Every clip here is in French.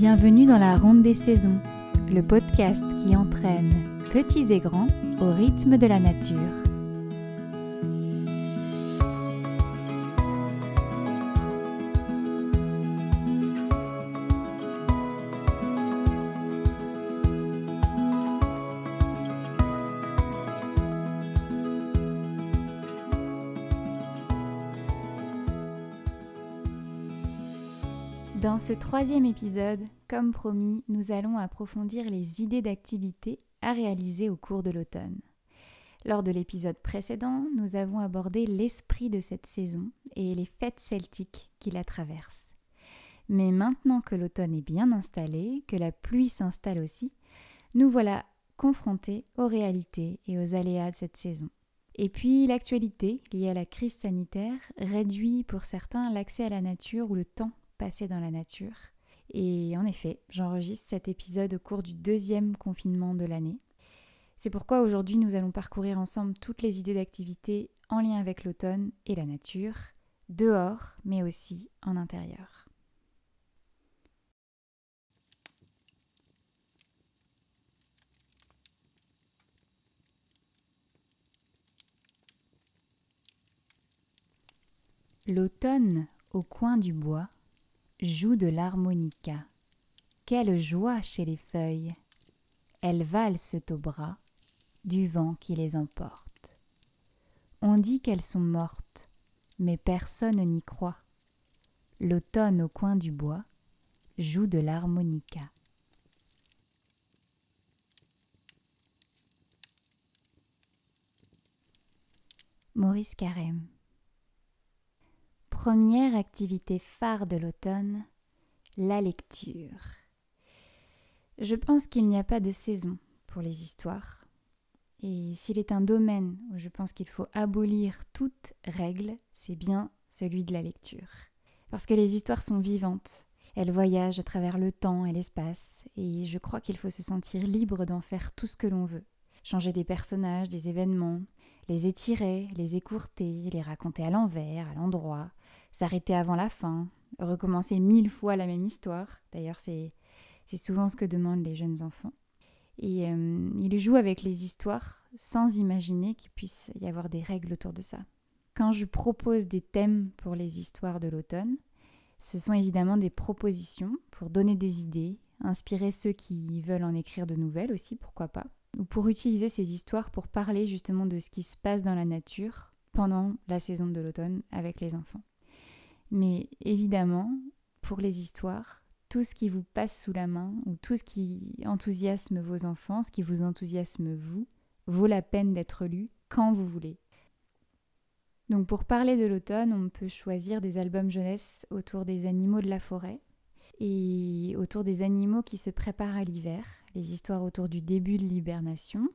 Bienvenue dans la Ronde des Saisons, le podcast qui entraîne petits et grands au rythme de la nature. Ce troisième épisode, comme promis, nous allons approfondir les idées d'activités à réaliser au cours de l'automne. Lors de l'épisode précédent, nous avons abordé l'esprit de cette saison et les fêtes celtiques qui la traversent. Mais maintenant que l'automne est bien installé, que la pluie s'installe aussi, nous voilà confrontés aux réalités et aux aléas de cette saison. Et puis l'actualité liée à la crise sanitaire réduit pour certains l'accès à la nature ou le temps passé dans la nature. Et en effet, j'enregistre cet épisode au cours du deuxième confinement de l'année. C'est pourquoi aujourd'hui nous allons parcourir ensemble toutes les idées d'activités en lien avec l'automne et la nature, dehors mais aussi en intérieur. L'automne au coin du bois joue de l'harmonica. Quelle joie chez les feuilles Elles valsent au bras du vent qui les emporte. On dit qu'elles sont mortes, mais personne n'y croit. L'automne au coin du bois joue de l'harmonica. Maurice Carême Première activité phare de l'automne, la lecture. Je pense qu'il n'y a pas de saison pour les histoires. Et s'il est un domaine où je pense qu'il faut abolir toute règle, c'est bien celui de la lecture. Parce que les histoires sont vivantes, elles voyagent à travers le temps et l'espace, et je crois qu'il faut se sentir libre d'en faire tout ce que l'on veut. Changer des personnages, des événements, les étirer, les écourter, les raconter à l'envers, à l'endroit, s'arrêter avant la fin, recommencer mille fois la même histoire. D'ailleurs, c'est, souvent ce que demandent les jeunes enfants. Et euh, il joue avec les histoires sans imaginer qu'il puisse y avoir des règles autour de ça. Quand je propose des thèmes pour les histoires de l'automne, ce sont évidemment des propositions pour donner des idées, inspirer ceux qui veulent en écrire de nouvelles aussi, pourquoi pas, ou pour utiliser ces histoires pour parler justement de ce qui se passe dans la nature pendant la saison de l'automne avec les enfants. Mais évidemment, pour les histoires, tout ce qui vous passe sous la main ou tout ce qui enthousiasme vos enfants, ce qui vous enthousiasme vous, vaut la peine d'être lu quand vous voulez. Donc pour parler de l'automne, on peut choisir des albums jeunesse autour des animaux de la forêt et autour des animaux qui se préparent à l'hiver, les histoires autour du début de l'hibernation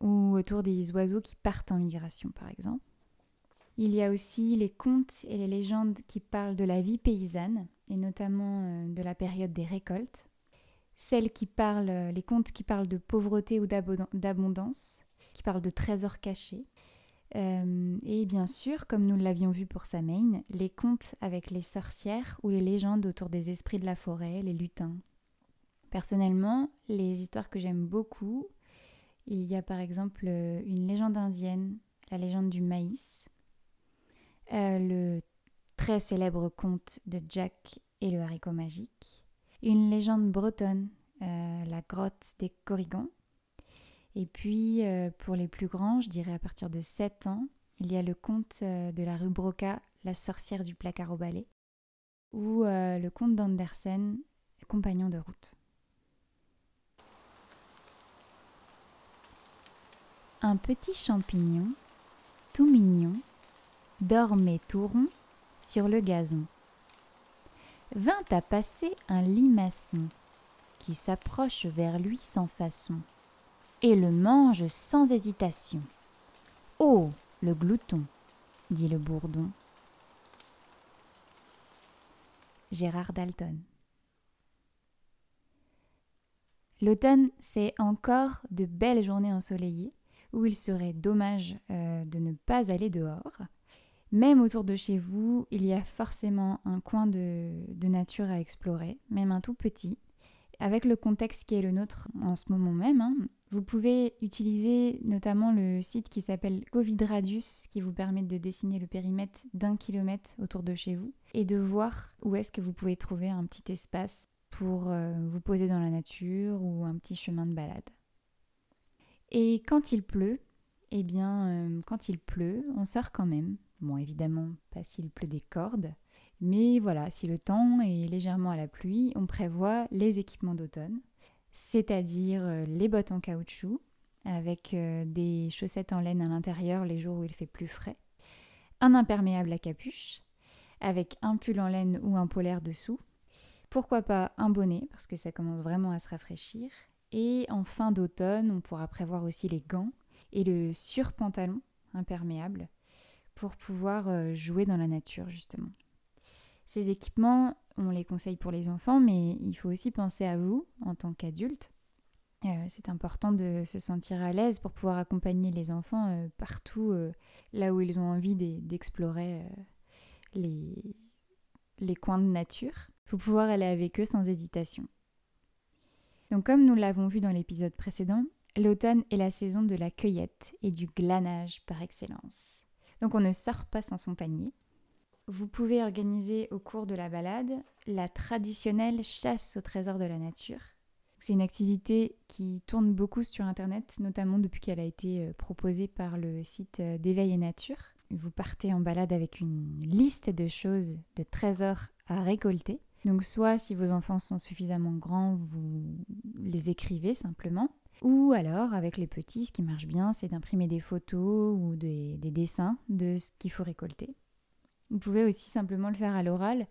ou autour des oiseaux qui partent en migration par exemple. Il y a aussi les contes et les légendes qui parlent de la vie paysanne, et notamment euh, de la période des récoltes. Celles qui parlent, euh, les contes qui parlent de pauvreté ou d'abondance, qui parlent de trésors cachés. Euh, et bien sûr, comme nous l'avions vu pour Samain, les contes avec les sorcières ou les légendes autour des esprits de la forêt, les lutins. Personnellement, les histoires que j'aime beaucoup, il y a par exemple une légende indienne, la légende du maïs, euh, le très célèbre conte de Jack et le haricot magique, une légende bretonne, euh, la grotte des Corrigans, et puis euh, pour les plus grands, je dirais à partir de 7 ans, il y a le conte de la rue Broca, la sorcière du placard au balai, ou le conte d'Andersen, compagnon de route. Un petit champignon, tout mignon, dormait tout rond sur le gazon. Vint à passer un limaçon qui s'approche vers lui sans façon et le mange sans hésitation. Oh, le glouton, dit le bourdon. Gérard Dalton. L'automne, c'est encore de belles journées ensoleillées où il serait dommage euh, de ne pas aller dehors Même autour de chez vous, il y a forcément un coin de, nature à explorer, même un tout petit. Avec le contexte qui est le nôtre en ce moment même, hein, vous pouvez utiliser notamment le site qui s'appelle Covid Radius, qui vous permet de dessiner le périmètre d'un kilomètre autour de chez vous et de voir où est-ce que vous pouvez trouver un petit espace pour euh, vous poser dans la nature ou un petit chemin de balade. Et quand il pleut, eh bien, euh, quand il pleut, on sort quand même. Bon, évidemment, pas s'il pleut des cordes, mais voilà, si le temps est légèrement à la pluie, on prévoit les équipements d'automne, c'est-à-dire euh, les bottes en caoutchouc, avec des chaussettes en laine à l'intérieur les jours où il fait plus frais, un imperméable à capuche, avec un pull en laine ou un polaire dessous, pourquoi pas un bonnet, parce que ça commence vraiment à se rafraîchir. Et en fin d'automne, on pourra prévoir aussi les gants et le surpantalon imperméable pour pouvoir euh, jouer dans la nature, justement. Ces équipements, on les conseille pour les enfants, mais il faut aussi penser à vous en tant qu'adulte. Euh, c'est important de se sentir à l'aise pour pouvoir accompagner les enfants euh, partout là où ils ont envie d'explorer les, les coins de nature. Il faut pouvoir aller avec eux sans hésitation. Donc comme nous l'avons vu dans l'épisode précédent, l'automne est la saison de la cueillette et du glanage par excellence. Donc on ne sort pas sans son panier. Vous pouvez organiser au cours de la balade la traditionnelle chasse au trésor de la nature. C'est une activité qui tourne beaucoup sur Internet, notamment depuis qu'elle a été euh, proposée par le site euh, d'éveil et nature. Vous partez en balade avec une liste de choses, de trésors à récolter. Donc soit si vos enfants sont suffisamment grands, vous les écrivez simplement. Ou alors avec les petits, ce qui marche bien, c'est d'imprimer des photos ou des, dessins de ce qu'il faut récolter. Vous pouvez aussi simplement le faire à l'oral.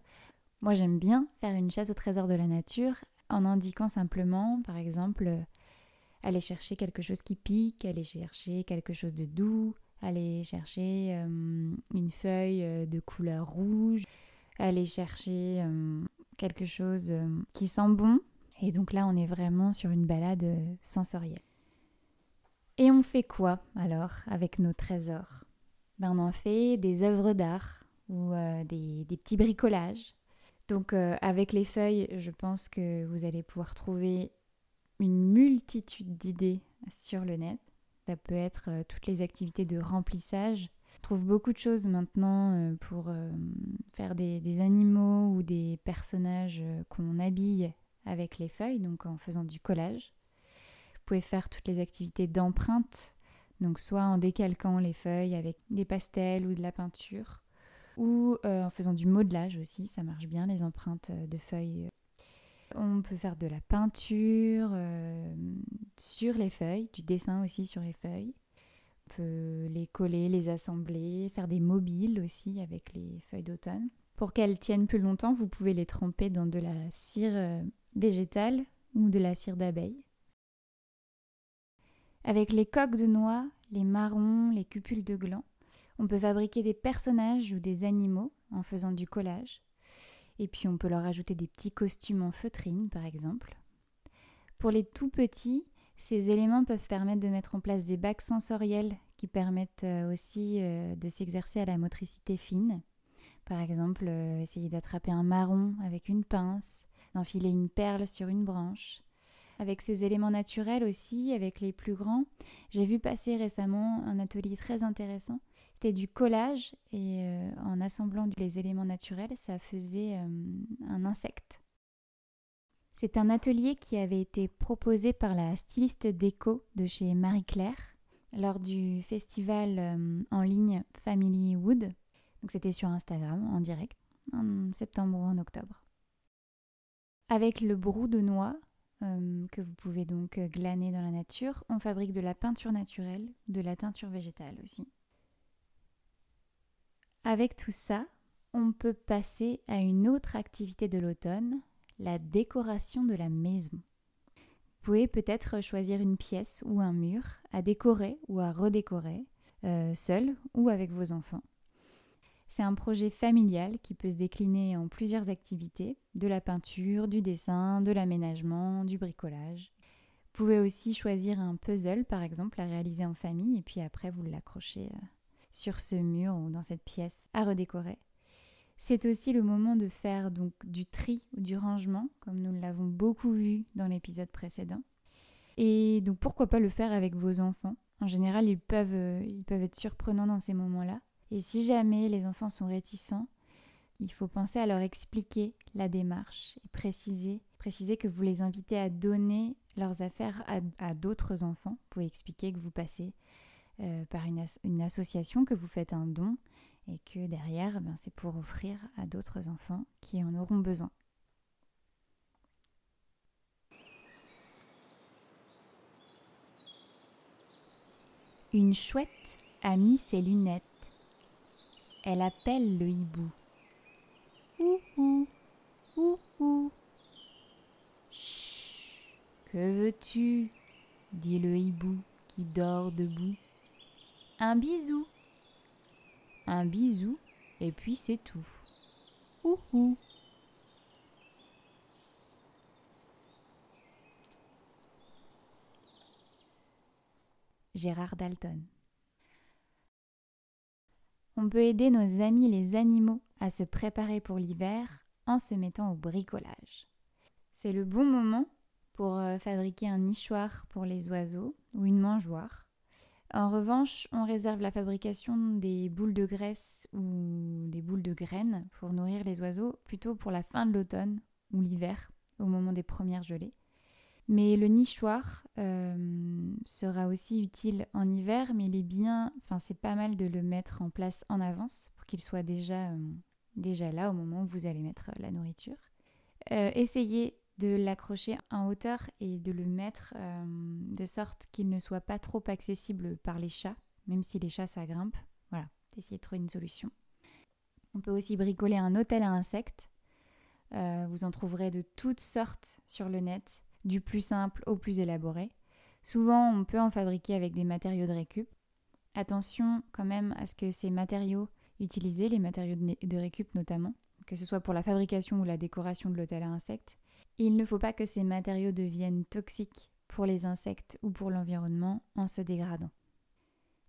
Moi j'aime bien faire une chasse au trésor de la nature en indiquant simplement, par exemple, aller chercher quelque chose qui pique, aller chercher quelque chose de doux, aller chercher euh, une feuille euh, de couleur rouge, aller chercher euh, quelque chose euh, qui sent bon. Et donc là, on est vraiment sur une balade euh, sensorielle. Et on fait quoi alors avec nos trésors? Ben, On en fait des œuvres d'art ou euh, des, petits bricolages. Donc avec les feuilles, je pense que vous allez pouvoir trouver une multitude d'idées sur le net. Ça peut être toutes les activités de remplissage on trouve beaucoup de choses maintenant euh, pour euh, faire des, animaux ou des personnages euh, qu'on habille avec les feuilles, donc en faisant du collage. Vous pouvez faire toutes les activités d'empreinte, donc soit en décalquant les feuilles avec des pastels ou de la peinture, ou en faisant du modelage aussi, ça marche bien les empreintes de feuilles. On peut faire de la peinture sur les feuilles, du dessin aussi sur les feuilles peut les coller, les assembler, faire des mobiles aussi avec les feuilles d'automne. Pour qu'elles tiennent plus longtemps, vous pouvez les tremper dans de la cire euh, végétale ou de la cire d'abeille. Avec les coques de noix, les marrons, les cupules de gland, on peut fabriquer des personnages ou des animaux en faisant du collage. Et puis on peut leur ajouter des petits costumes en feutrine par exemple. Pour les tout petits, ces éléments peuvent permettre de mettre en place des bacs sensoriels qui permettent euh, aussi euh, de s'exercer à la motricité fine. Par exemple, euh, essayer d'attraper un marron avec une pince, d'enfiler une perle sur une branche. Avec ces éléments naturels aussi, avec les plus grands, j'ai vu passer récemment un atelier très intéressant. C'était du collage et en assemblant les éléments naturels, ça faisait un insecte. C'est un atelier qui avait été proposé par la styliste déco de chez Marie-Claire lors du festival euh, en ligne Family Wood. Donc c'était sur Instagram en direct en septembre ou en octobre. Avec le brou de noix euh, que vous pouvez donc glaner dans la nature, on fabrique de la peinture naturelle, de la teinture végétale aussi. Avec tout ça, on peut passer à une autre activité de l'automne, la décoration de la maison. Vous pouvez peut-être choisir une pièce ou un mur à décorer ou à redécorer, euh, seul ou avec vos enfants. C'est un projet familial qui peut se décliner en plusieurs activités, de la peinture, du dessin, de l'aménagement, du bricolage. Vous pouvez aussi choisir un puzzle par exemple à réaliser en famille et puis après vous l'accrochez euh, sur ce mur ou dans cette pièce à redécorer. C'est aussi le moment de faire donc du tri ou du rangement, comme nous l'avons beaucoup vu dans l'épisode précédent. Et donc pourquoi pas le faire avec vos enfants? En général, ils peuvent, euh, ils peuvent être surprenants dans ces moments-là. Et si jamais les enfants sont réticents, il faut penser à leur expliquer la démarche et préciser, préciser que vous les invitez à donner leurs affaires à, d'autres enfants. Vous pouvez expliquer que vous passez euh, par une, une, association, que vous faites un don et que derrière, ben, c'est pour offrir à d'autres enfants qui en auront besoin. Une chouette a mis ses lunettes. Elle appelle le hibou. Ouh ouh, ouh ouh. Chut, que veux-tu? dit le hibou qui dort debout. Un bisou. Un bisou, et puis c'est tout. Ouh ouh. Gérard Dalton. On peut aider nos amis les animaux à se préparer pour l'hiver en se mettant au bricolage. C'est le bon moment pour euh, fabriquer un nichoir pour les oiseaux ou une mangeoire. En revanche, on réserve la fabrication des boules de graisse ou des boules de graines pour nourrir les oiseaux plutôt pour la fin de l'automne ou l'hiver, au moment des premières gelées. Mais le nichoir euh, sera aussi utile en hiver, mais il est bien, enfin c'est pas mal de le mettre en place en avance pour qu'il soit déjà, euh, là au moment où vous allez mettre la nourriture. Euh, essayez de l'accrocher en hauteur et de le mettre de sorte qu'il ne soit pas trop accessible par les chats, même si les chats ça grimpe. Voilà, essayez de trouver une solution. On peut aussi bricoler un hôtel à insectes. vous en trouverez de toutes sortes sur le net du plus simple au plus élaboré. Souvent, on peut en fabriquer avec des matériaux de récup. Attention quand même à ce que ces matériaux utilisés, les matériaux de récup notamment, que ce soit pour la fabrication ou la décoration de l'hôtel à insectes, il ne faut pas que ces matériaux deviennent toxiques pour les insectes ou pour l'environnement en se dégradant.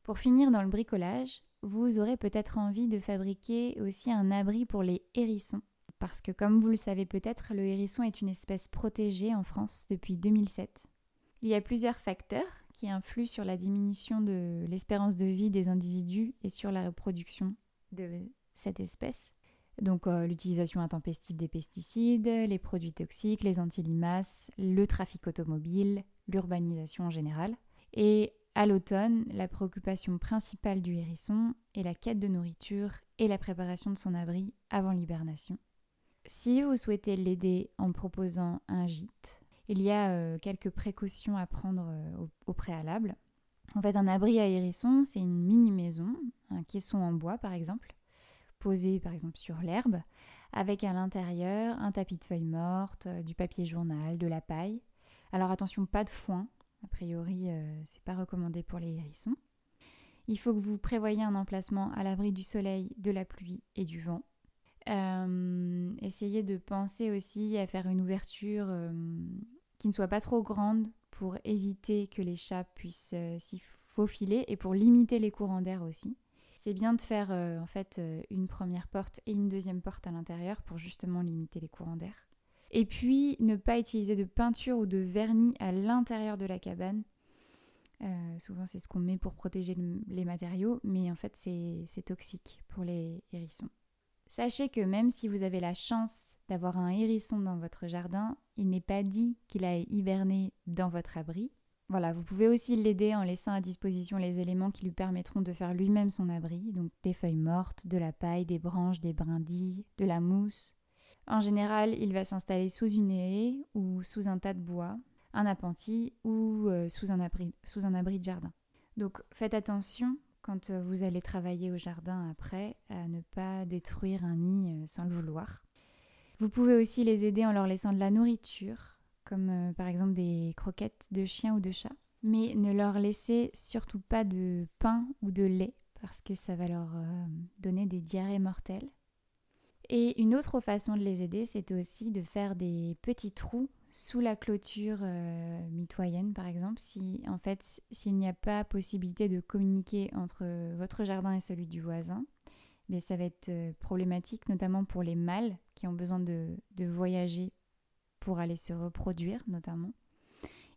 Pour finir dans le bricolage, vous aurez peut-être envie de fabriquer aussi un abri pour les hérissons parce que comme vous le savez peut-être, le hérisson est une espèce protégée en France depuis 2007. Il y a plusieurs facteurs qui influent sur la diminution de l'espérance de vie des individus et sur la reproduction de cette espèce. Donc euh, l'utilisation intempestive des pesticides, les produits toxiques, les antilimaces, le trafic automobile, l'urbanisation en général. Et à l'automne, la préoccupation principale du hérisson est la quête de nourriture et la préparation de son abri avant l'hibernation. Si vous souhaitez l'aider en proposant un gîte, il y a euh, quelques précautions à prendre euh, au, préalable. En fait, un abri à hérisson, c'est une mini-maison, un caisson en bois par exemple, posé par exemple sur l'herbe, avec à l'intérieur un tapis de feuilles mortes, euh, du papier journal, de la paille. Alors attention, pas de foin, a priori, c'est pas recommandé pour les hérissons. Il faut que vous prévoyiez un emplacement à l'abri du soleil, de la pluie et du vent. Euh, essayez de penser aussi à faire une ouverture euh, qui ne soit pas trop grande pour éviter que les chats puissent euh, s'y faufiler et pour limiter les courants d'air aussi. C'est bien de faire en fait une première porte et une deuxième porte à l'intérieur pour justement limiter les courants d'air. Et puis ne pas utiliser de peinture ou de vernis à l'intérieur de la cabane. souvent c'est ce qu'on met pour protéger les matériaux, mais en fait c'est toxique pour les hérissons. Sachez que même si vous avez la chance d'avoir un hérisson dans votre jardin, il n'est pas dit qu'il aille hiberner dans votre abri. Voilà, vous pouvez aussi l'aider en laissant à disposition les éléments qui lui permettront de faire lui-même son abri, donc des feuilles mortes, de la paille, des branches, des brindilles, de la mousse. En général, il va s'installer sous une haie ou sous un tas de bois, un appentis ou euh, sous un abri de jardin. Donc faites attention quand euh, vous allez travailler au jardin après à ne pas détruire un nid euh, sans le vouloir. Vous pouvez aussi les aider en leur laissant de la nourriture, comme euh, par exemple des croquettes de chien ou de chat. Mais ne leur laissez surtout pas de pain ou de lait parce que ça va leur donner des diarrhées mortelles. Et une autre façon de les aider, c'est aussi de faire des petits trous sous la clôture euh, mitoyenne par exemple, si en fait s'il n'y a pas possibilité de communiquer entre votre jardin et celui du voisin, mais ça va être euh, problématique notamment pour les mâles qui ont besoin de, voyager pour aller se reproduire notamment.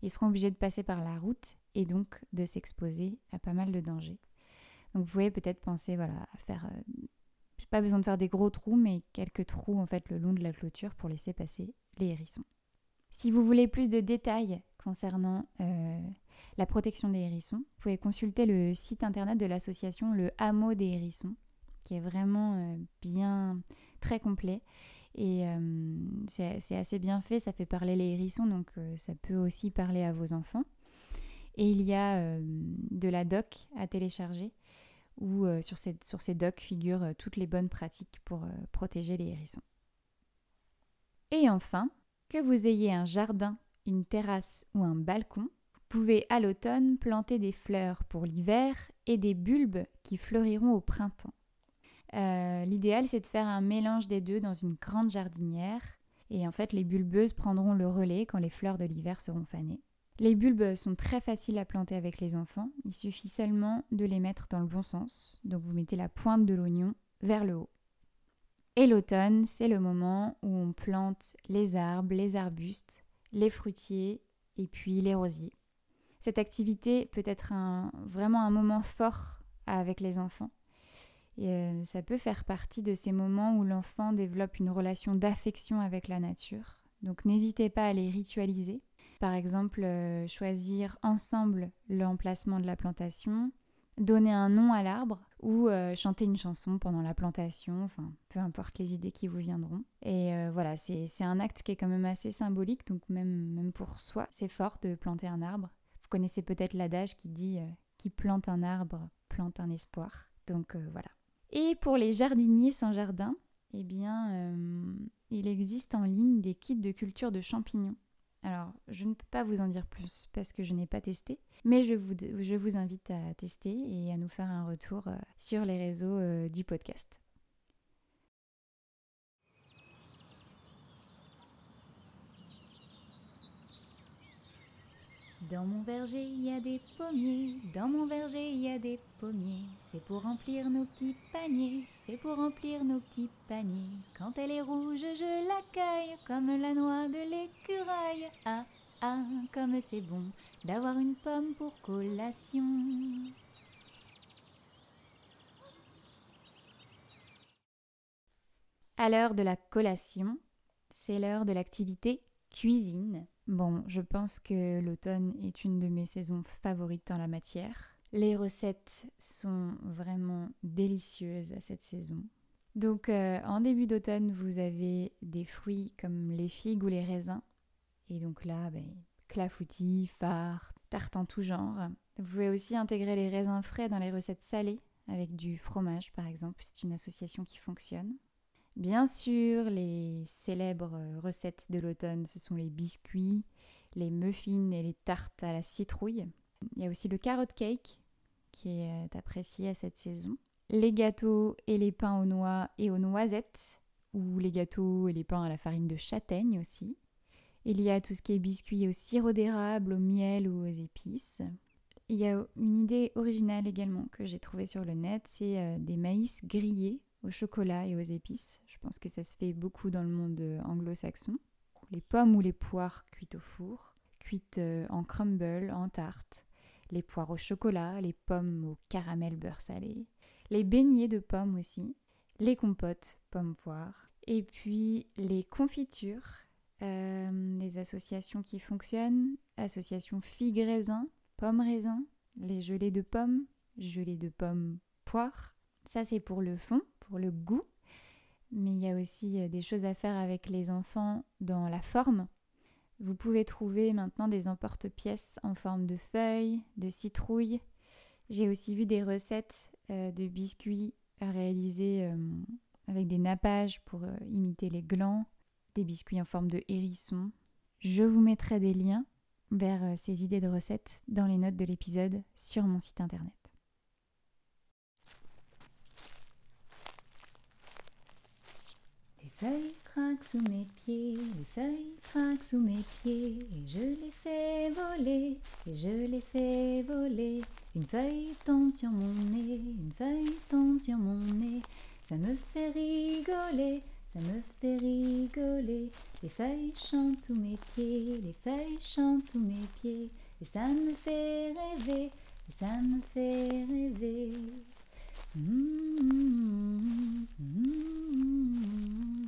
Ils seront obligés de passer par la route et donc de s'exposer à pas mal de dangers. Donc vous pouvez peut-être penser voilà, à faire euh, pas besoin de faire des gros trous, mais quelques trous en fait le long de la clôture pour laisser passer les hérissons. Si vous voulez plus de détails concernant euh, la protection des hérissons, vous pouvez consulter le site internet de l'association Le Hameau des Hérissons, qui est vraiment euh, bien très complet. Et euh, c'est assez bien fait, ça fait parler les hérissons, donc ça peut aussi parler à vos enfants. Et il y a de la doc à télécharger où sur, ces, sur ces docs figurent toutes les bonnes pratiques pour protéger les hérissons. Et enfin, que vous ayez un jardin, une terrasse ou un balcon, vous pouvez à l'automne planter des fleurs pour l'hiver et des bulbes qui fleuriront au printemps. Euh, l'idéal, c'est de faire un mélange des deux dans une grande jardinière. Et en fait, les bulbeuses prendront le relais quand les fleurs de l'hiver seront fanées. Les bulbes sont très faciles à planter avec les enfants. Il suffit seulement de les mettre dans le bon sens. Donc vous mettez la pointe de l'oignon vers le haut. Et l'automne, c'est le moment où on plante les arbres, les arbustes, les fruitiers et puis les rosiers. Cette activité peut être vraiment un moment fort avec les enfants. Et euh, ça peut faire partie de ces moments où l'enfant développe une relation d'affection avec la nature. Donc n'hésitez pas à les ritualiser. Par exemple, euh, choisir ensemble l'emplacement de la plantation, donner un nom à l'arbre ou euh, chanter une chanson pendant la plantation, enfin peu importe les idées qui vous viendront. Et euh, voilà, c'est un acte qui est quand même assez symbolique, donc même, même pour soi, c'est fort de planter un arbre. Vous connaissez peut-être l'adage qui dit euh, qui plante un arbre plante un espoir. Donc voilà. Et pour les jardiniers sans jardin, eh bien, il existe en ligne des kits de culture de champignons alors, je ne peux pas vous en dire plus parce que je n'ai pas testé, mais je vous, invite à tester et à nous faire un retour euh, sur les réseaux euh, du podcast. Dans mon verger, il y a des pommiers, dans mon verger, il y a des pommiers. C'est pour remplir nos petits paniers, c'est pour remplir nos petits paniers. Quand elle est rouge, je l'accueille comme la noix de l'écureuil. Ah, ah, comme c'est bon d'avoir une pomme pour collation. À l'heure de la collation, c'est l'heure de l'activité cuisine. Bon, je pense que l'automne est une de mes saisons favorites dans la matière. Les recettes sont vraiment délicieuses à cette saison. Donc euh, en début d'automne, vous avez des fruits comme les figues ou les raisins. Et donc là, ben, clafoutis, fards, tartes en tout genre. Vous pouvez aussi intégrer les raisins frais dans les recettes salées, avec du fromage par exemple, c'est une association qui fonctionne. Bien sûr, les célèbres recettes de l'automne, ce sont les biscuits, les muffins et les tartes à la citrouille. Il y a aussi le carrot cake qui est apprécié à cette saison. Les gâteaux et les pains aux noix et aux noisettes, ou les gâteaux et les pains à la farine de châtaigne aussi. Il y a tout ce qui est biscuits au sirop d'érable, au miel ou aux épices. Il y a une idée originale également que j'ai trouvée sur le net, c'est euh, des maïs grillés au chocolat et aux épices. Je pense que ça se fait beaucoup dans le monde euh, anglo-saxon. Les pommes ou les poires cuites au four, cuites euh, en crumble, en tarte. Les poires au chocolat, les pommes au caramel beurre salé. Les beignets de pommes aussi. Les compotes pommes poires. Et puis les confitures. Euh, les associations qui fonctionnent. Association figues raisin, pommes raisin. Les gelées de pommes, gelées de pommes poires. Ça c'est pour le fond le goût, mais il y a aussi euh, des choses à faire avec les enfants dans la forme. Vous pouvez trouver maintenant des emporte-pièces en forme de feuilles, de citrouilles. J'ai aussi vu des recettes euh, de biscuits réalisés euh, avec des nappages pour imiter les glands, des biscuits en forme de hérisson. Je vous mettrai des liens vers ces idées de recettes dans les notes de l'épisode sur mon site internet. Feuilles craquent sous mes pieds, les feuilles craquent sous mes pieds, et je les fais voler, et je les fais voler. Une feuille tombe sur mon nez, une feuille tombe sur mon nez. Ça me fait rigoler, ça me fait rigoler. Les feuilles chantent sous mes pieds, les feuilles chantent sous mes pieds. Et ça me fait rêver, et ça me fait rêver. Mmh, mmh, mmh,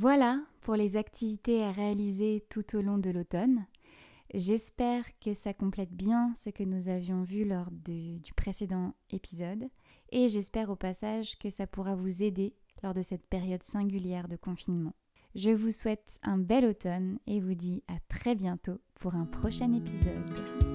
Voilà pour les activités à réaliser tout au long de l'automne. J'espère que ça complète bien ce que nous avions vu lors du précédent épisode et j'espère au passage que ça pourra vous aider lors de cette période singulière de confinement. Je vous souhaite un bel automne et vous dis à très bientôt pour un prochain épisode.